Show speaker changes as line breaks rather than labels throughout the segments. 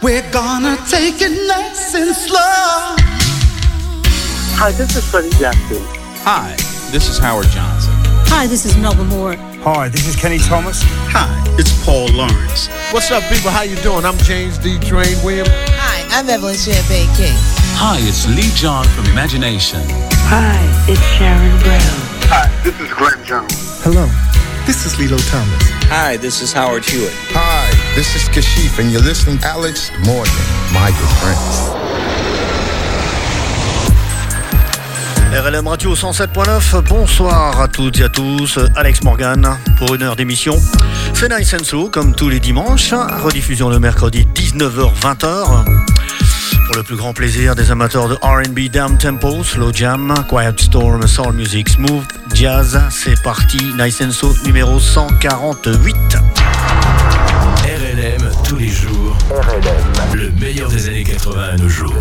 We're gonna take it nice and slow.
Hi, this is Freddie Jackson.
Hi, this is Howard Johnson.
Hi, this is Melba Moore.
Hi, this is Kenny Thomas.
Hi, it's Paul Lawrence.
What's up, people? How you doing? I'm James D. Train Williams.
Hi, I'm Evelyn Champagne King.
Hi, it's Lee John from Imagination.
Hi, it's Sharon Brown.
Hi, this is Glenn Jones.
Hello, this is Lilo Thomas.
Hi, this is Howard Hewitt.
Hi, this is Kashif, and you're listening Alex Morgan, my good friends.
RLM Radio 107.9, bonsoir à toutes et à tous, Alex Morgan pour une heure d'émission. C'est Nice and Slow comme tous les dimanches, rediffusion le mercredi 19h-20h. Pour le plus grand plaisir des amateurs de RB, Down Tempo, Slow Jam, Quiet Storm, Soul Music, Smooth, Jazz, c'est parti, Nice and Slow numéro 148.
Tous les jours. RLM. Le meilleur des années 80 à nos jours.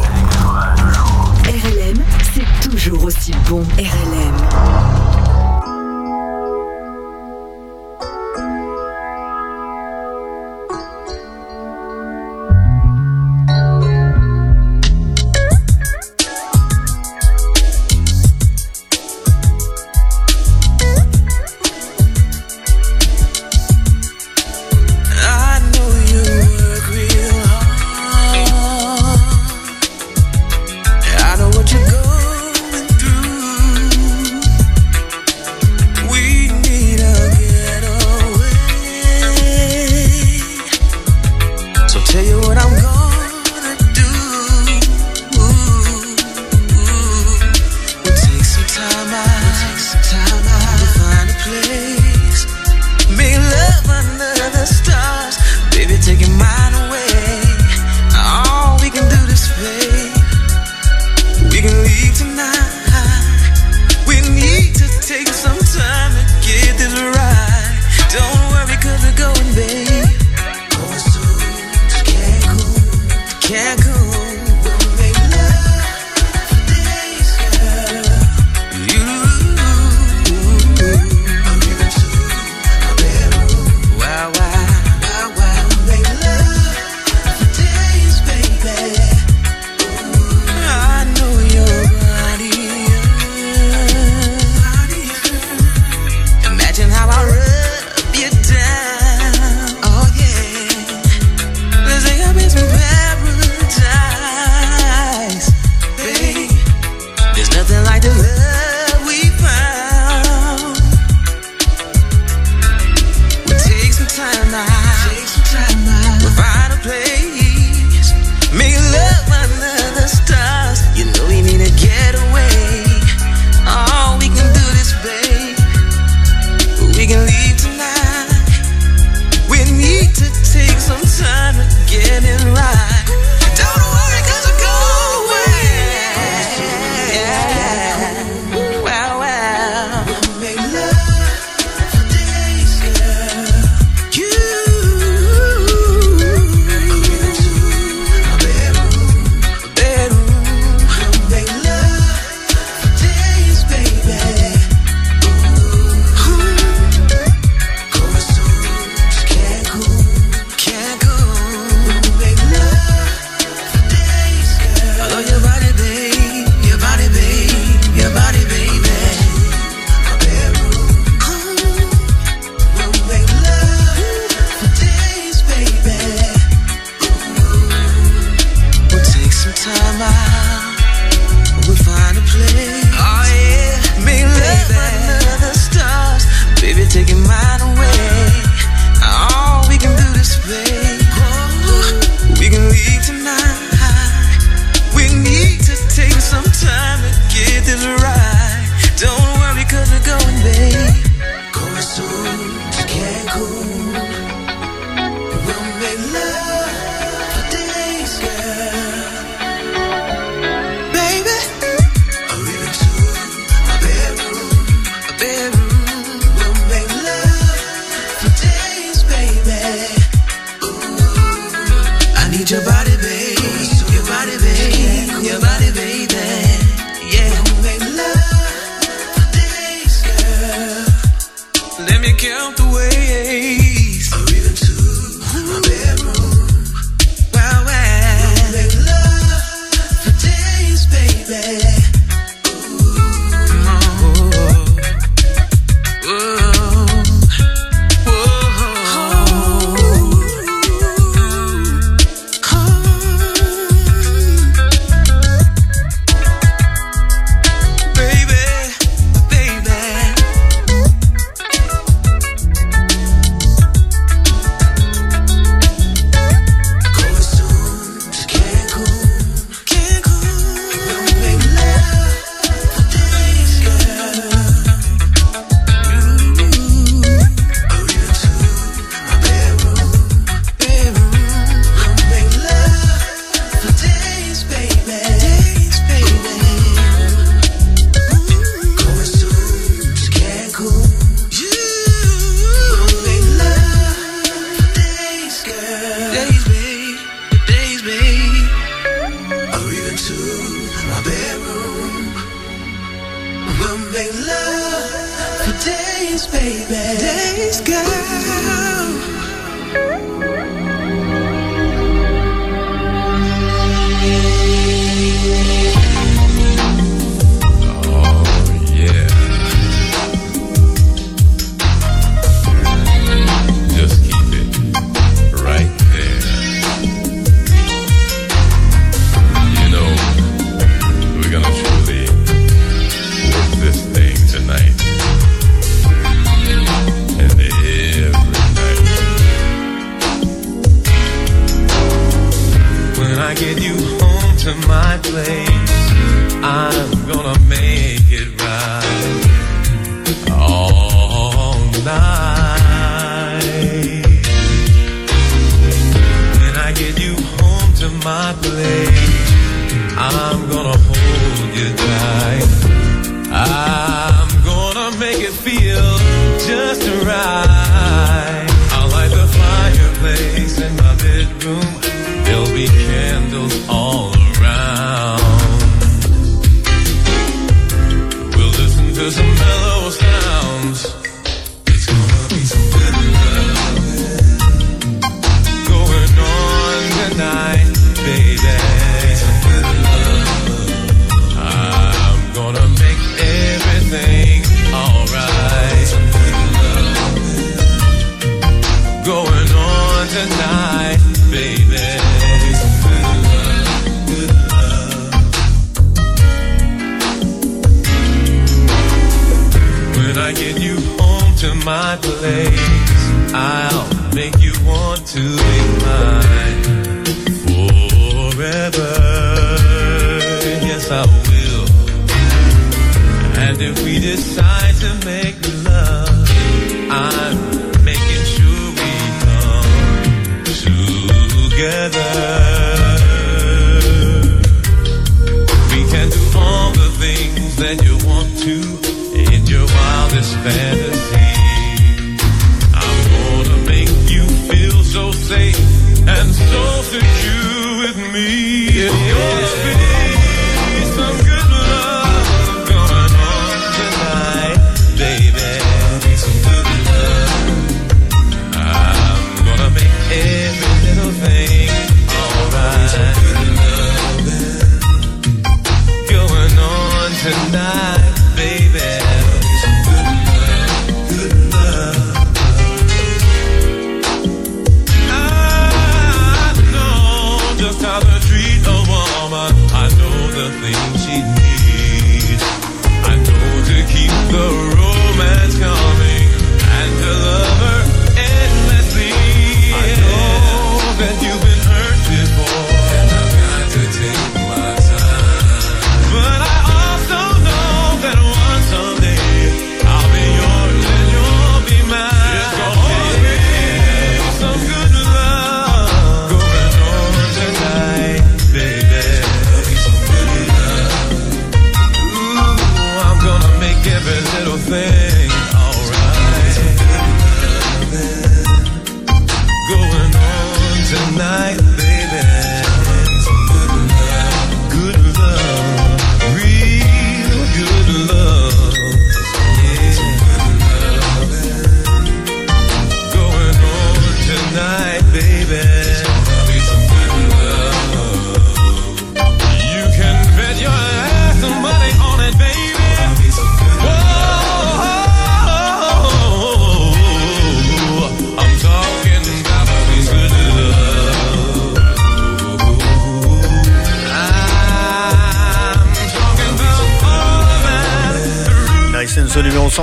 RLM, c'est toujours aussi bon. RLM.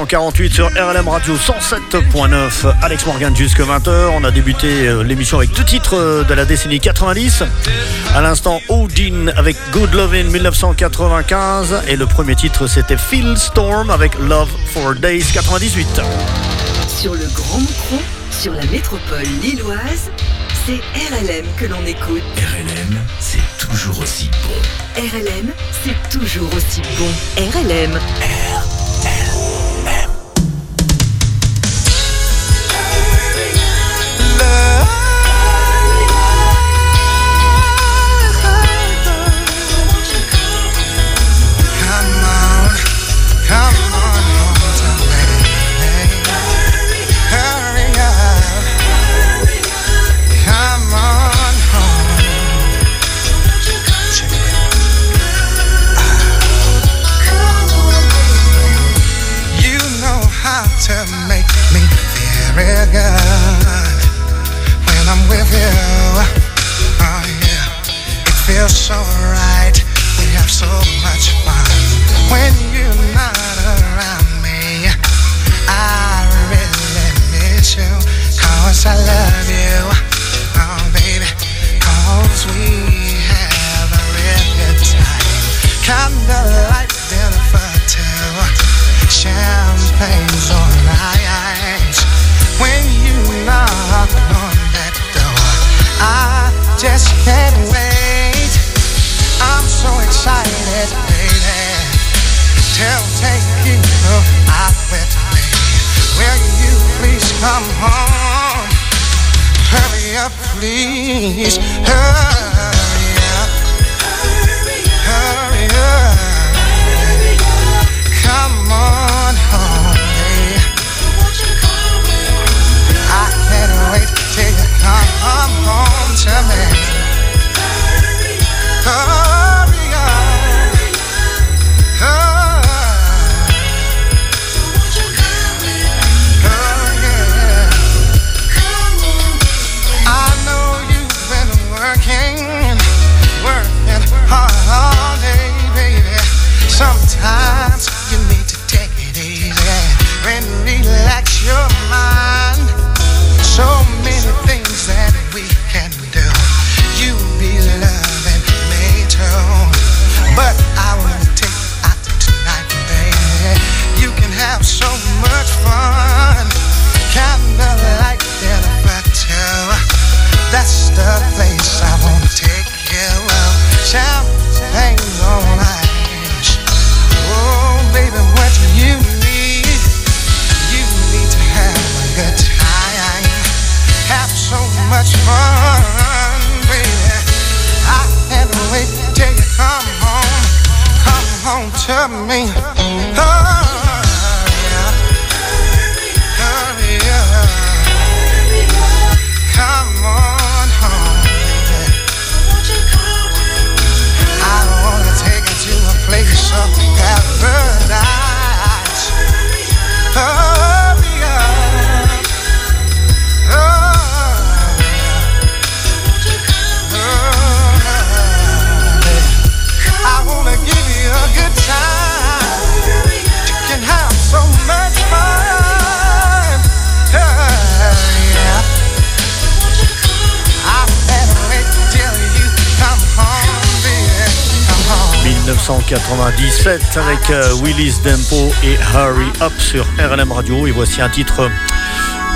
48 sur RLM Radio 107.9. Alex Morgan jusque 20h. On a débuté euh, l'émission avec deux titres euh, de la décennie 90. À l'instant, Odin avec Good Lovin' 1995. Et le premier titre, c'était Phil Storm avec Love for Days 98.
Sur le Grand Micro, sur la métropole lilloise, c'est RLM que l'on écoute.
RLM, c'est toujours aussi bon.
RLM, c'est toujours aussi bon. RLM.
RLM.
7 avec euh, Willis Dempo et Hurry Up sur RLM Radio. Et voici un titre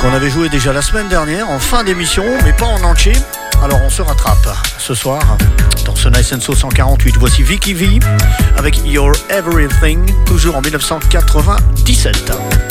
qu'on avait joué déjà la semaine dernière en fin d'émission, mais pas en entier. Alors on se rattrape ce soir dans ce Nice and 148. Voici Vicky V avec Your Everything, toujours en 1997.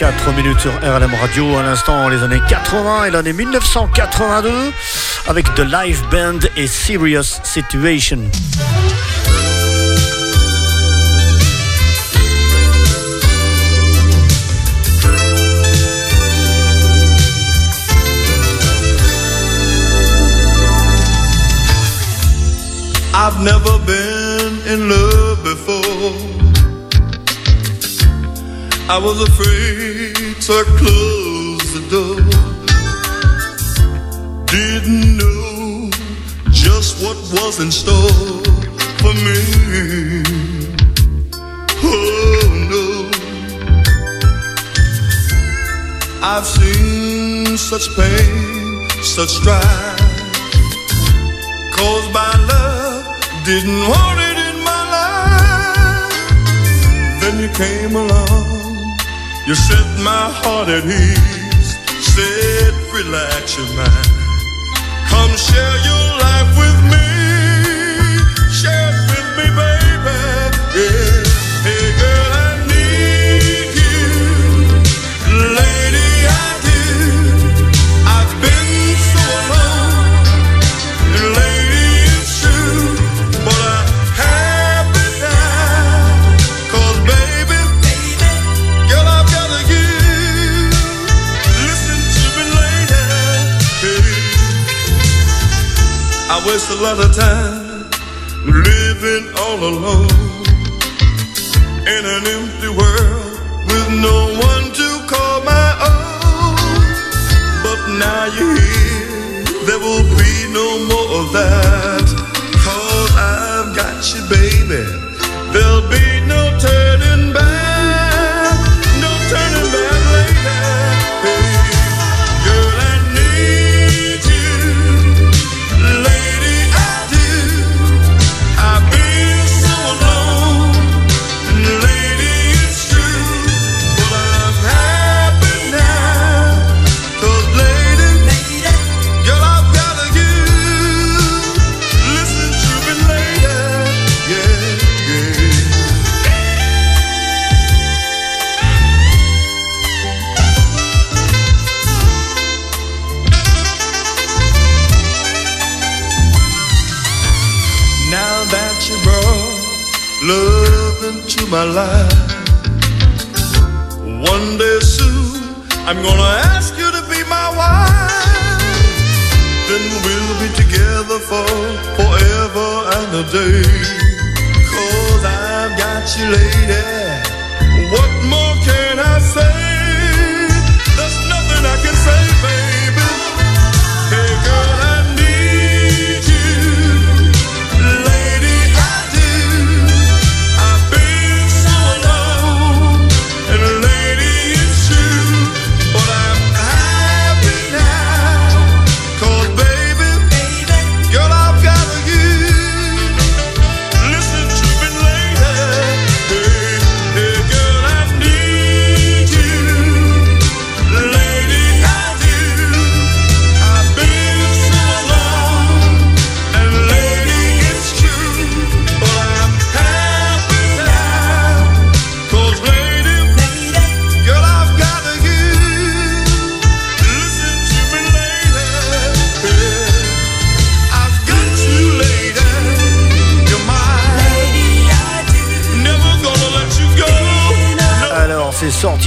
4 minutes sur RLM Radio. À l'instant, les années 80 et l'année 1982 avec The Live Band et Serious Situation.
I was afraid to close the door. Didn't know just what was in store for me. Oh no. I've seen such pain, such strife caused by love. Didn't want it in my life. Then you came along. You set my heart at ease. Said, relax your mind. Come share your life with me. Share with me, baby. Yeah. Hey, girl, I waste a lot of time living all alone in an empty world with no one to call my own. But now you're here, there will be no more of that. Cause I've got you, baby.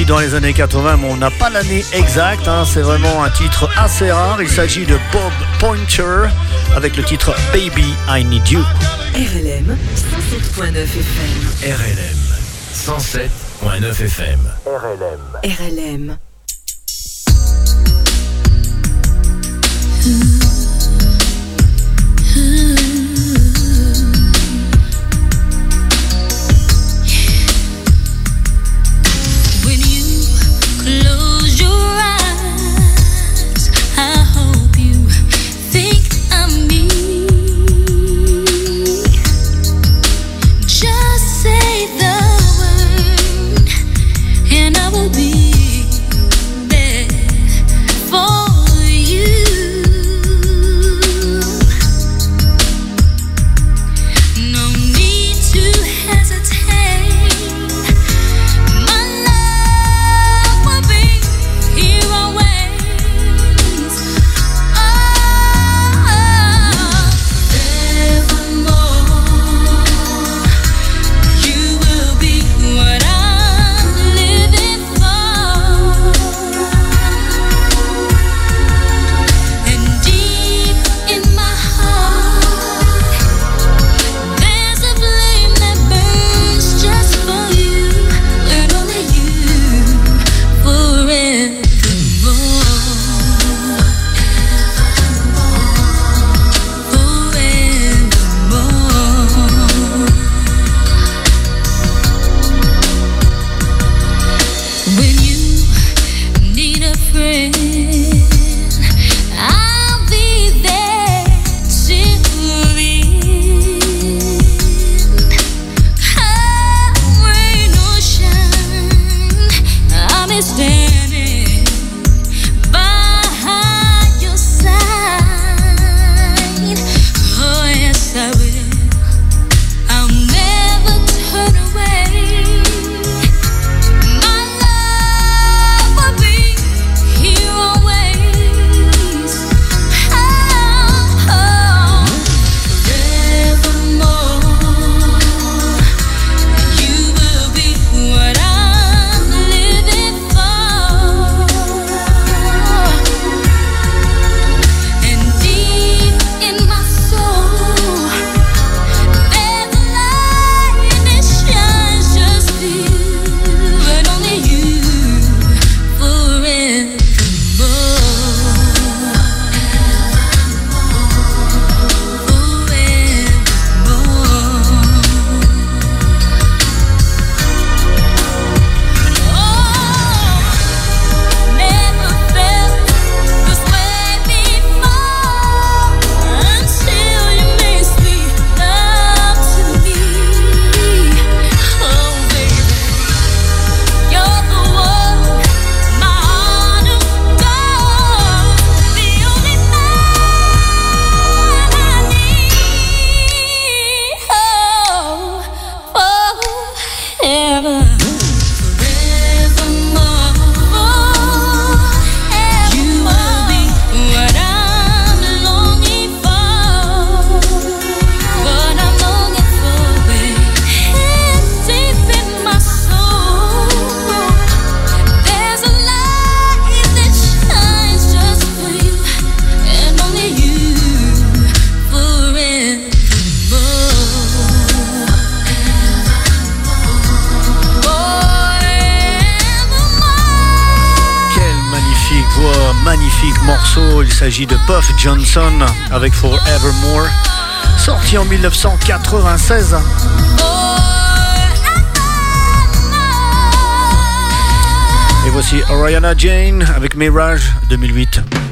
Sorti dans les années 80, mais on n'a pas l'année exacte. hein. C'est vraiment un titre assez rare. Il s'agit de Bob Pointer avec le titre Baby I Need You.
RLM 107.9 FM.
RLM 107.9 FM.
RLM.
When de Puff Johnson avec Forevermore, sorti en 1996. Et voici Oriana Jane avec Mirage 2008.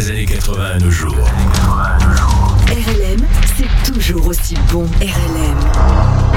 des années 80 à nos jours.
RLM, c'est toujours aussi bon. RLM.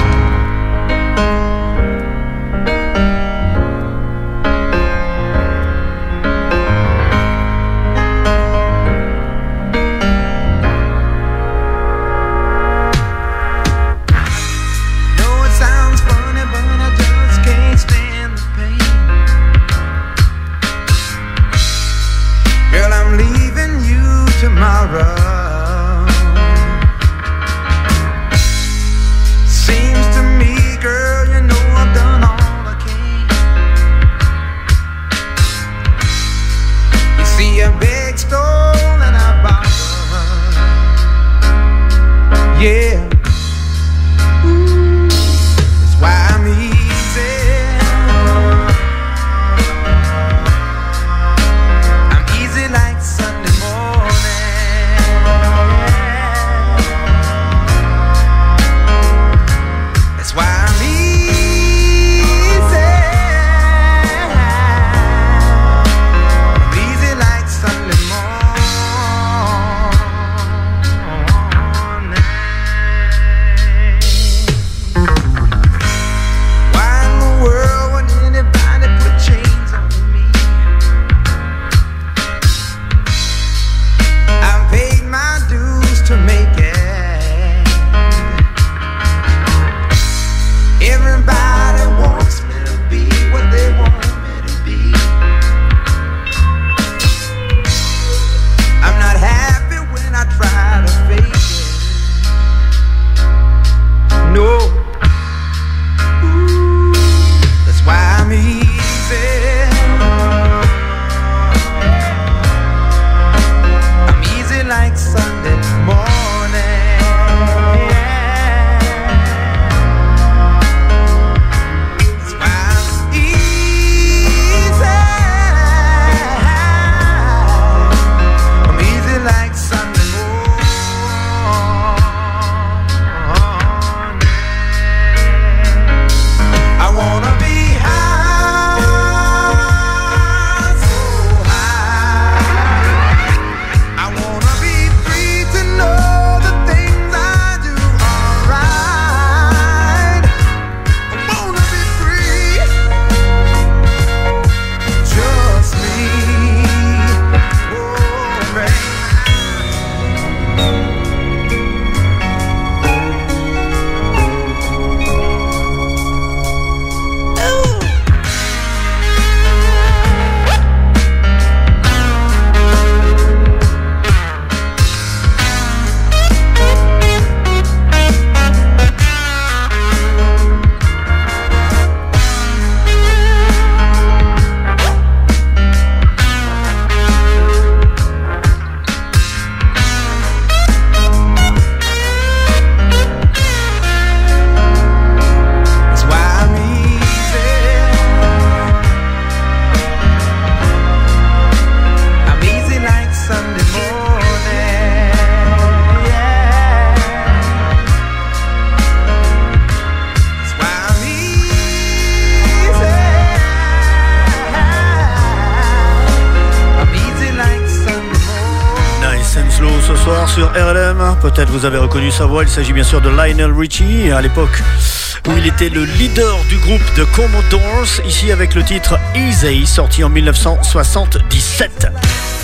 Peut-être vous avez reconnu sa voix. Il s'agit bien sûr de Lionel Richie, à l'époque où il était le leader du groupe de Commodores, ici avec le titre Easy, sorti en 1977.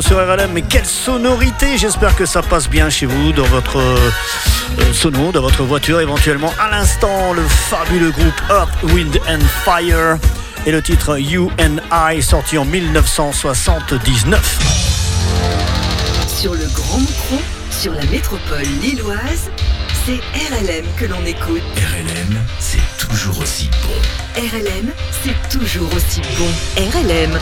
sur RLM. Mais quelle sonorité J'espère que ça passe bien chez vous, dans votre euh, euh sono, dans votre voiture éventuellement. À l'instant, le fabuleux groupe Earth, Wind and Fire et le titre You and I sorti en 1979.
Sur le Grand Micron, sur la métropole lilloise, c'est RLM que l'on écoute.
RLM, c'est toujours aussi bon.
RLM, c'est toujours aussi bon. RLM.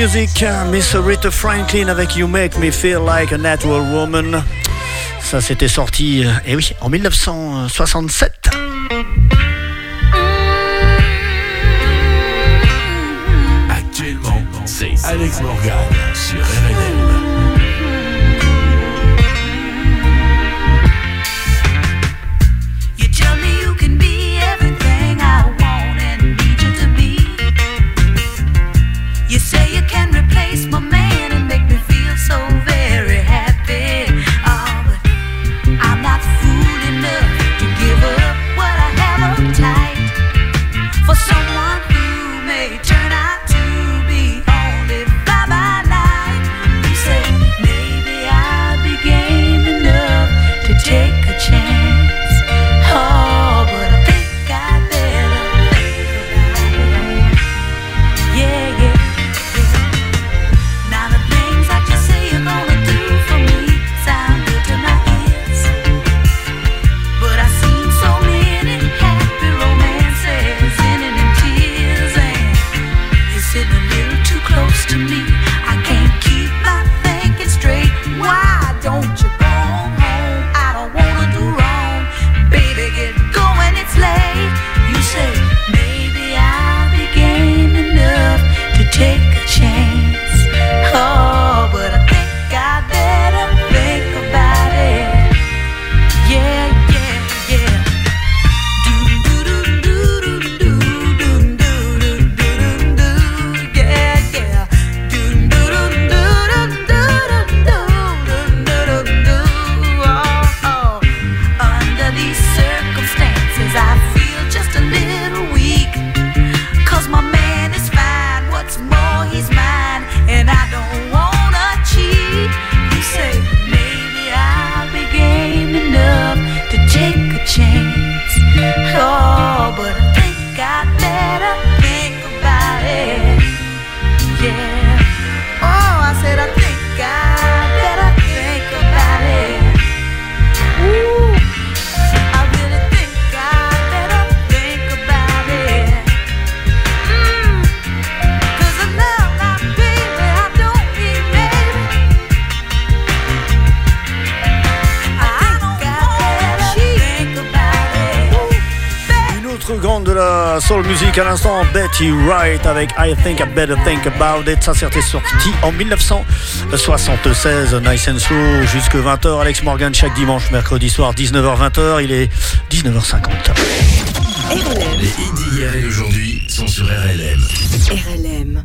Music, Miss Rita Franklin avec You Make Me Feel Like a Natural Woman. Ça, s'était sorti, euh, eh oui, en 1967.
Actuellement, c'est Alex Morgan sur
Betty Wright avec I Think I Better Think About It. Ça c'était sorti en 1976. Nice and slow, jusque 20h. Alex Morgan chaque dimanche, mercredi soir, 19h-20h. Il est 19h50.
Les hits d'hier et d'aujourd'hui sont sur RLM.
RLM.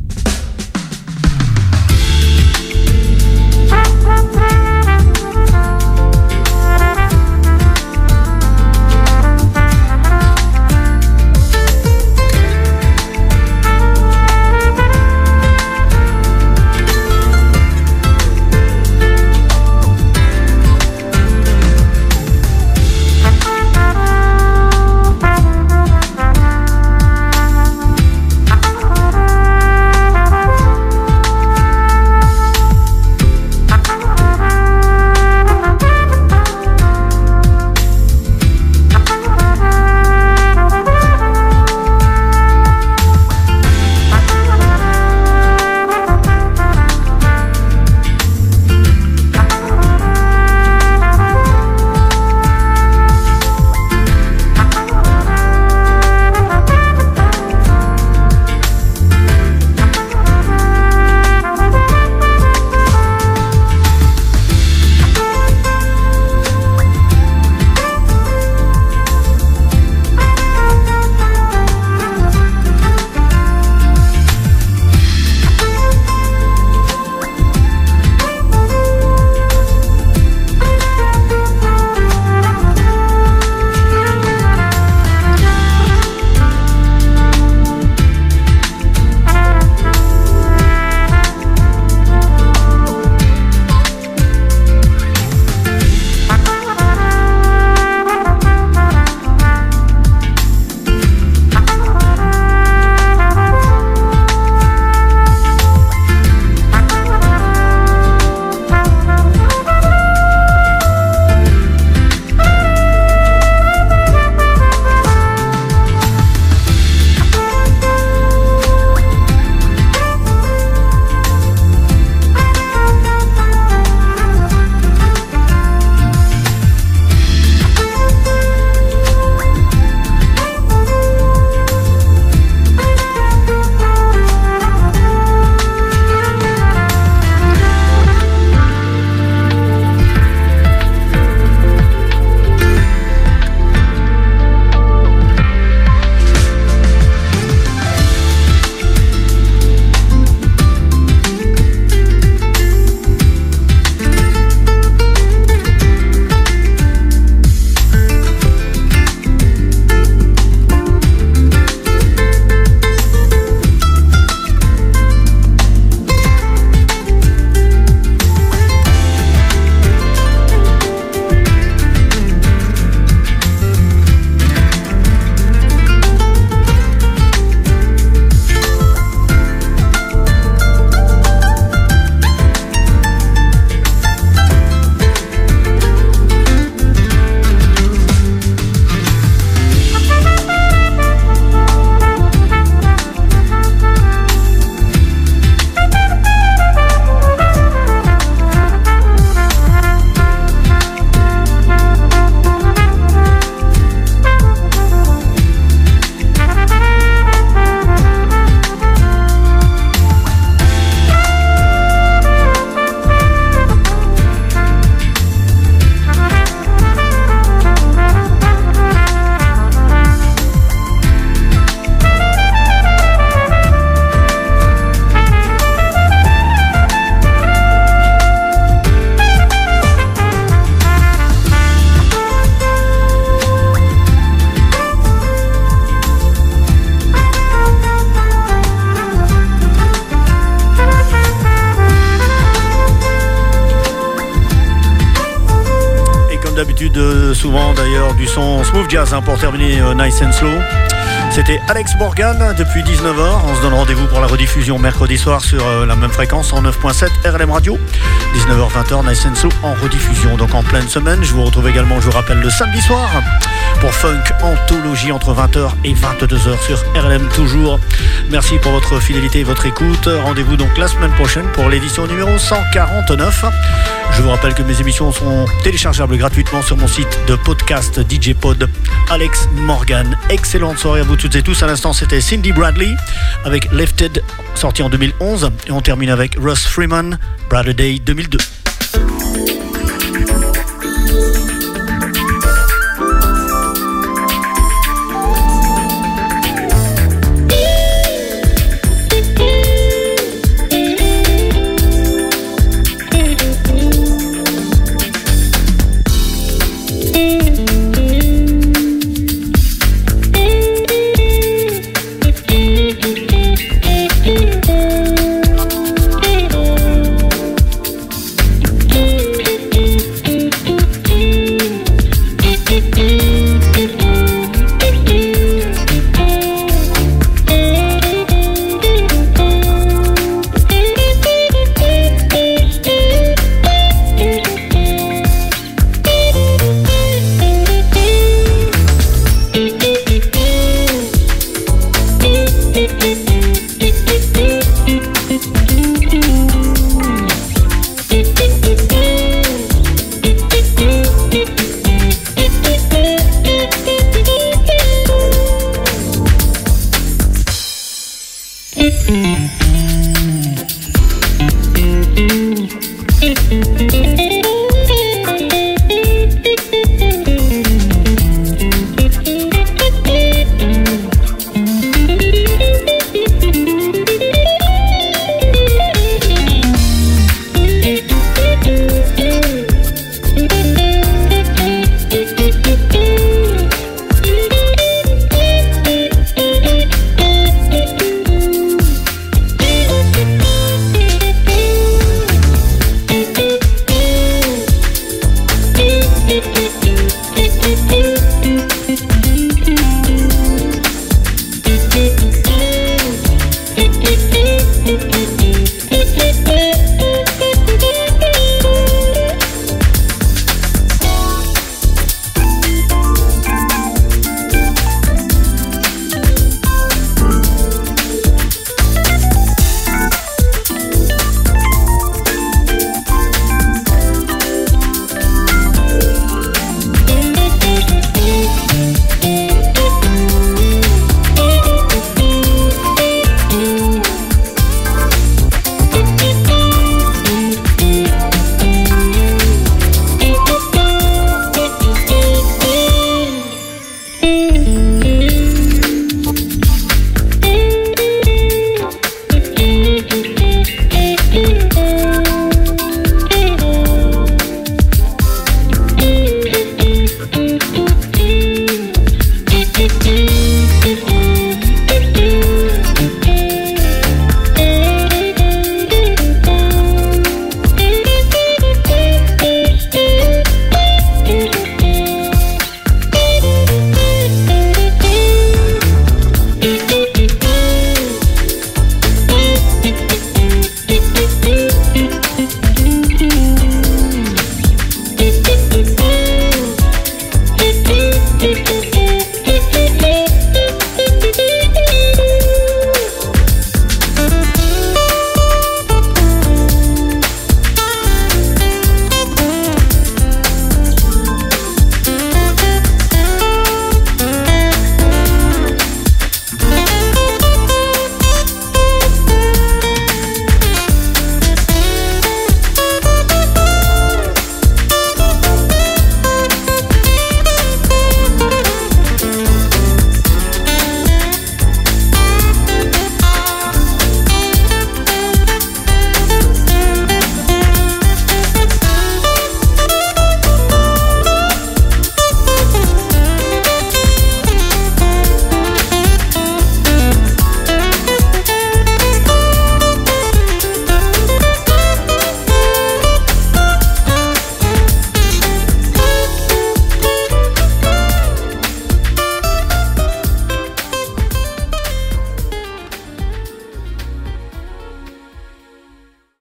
Jazz hein, pour terminer euh, Nice and Slow. C'était Alex Morgan depuis 19h. On se donne rendez-vous pour la rediffusion mercredi soir sur euh, la même fréquence en 9.7 RLM Radio. 19h-20h, Nice and Slow en rediffusion. Donc en pleine semaine. Je vous retrouve également, je vous rappelle, le samedi soir pour Funk Anthologie entre 20h et 22h sur RLM toujours. Merci pour votre fidélité et votre écoute. Rendez-vous donc la semaine prochaine pour l'édition numéro 149. Je vous rappelle que mes émissions sont téléchargeables gratuitement sur mon site de podcast DJ Pod Alex Morgan. Excellente soirée à vous toutes et tous. À l'instant, c'était Cindy Bradley avec Lifted, sorti en 2011. Et on termine avec Russ Freeman, Brother Day 2002.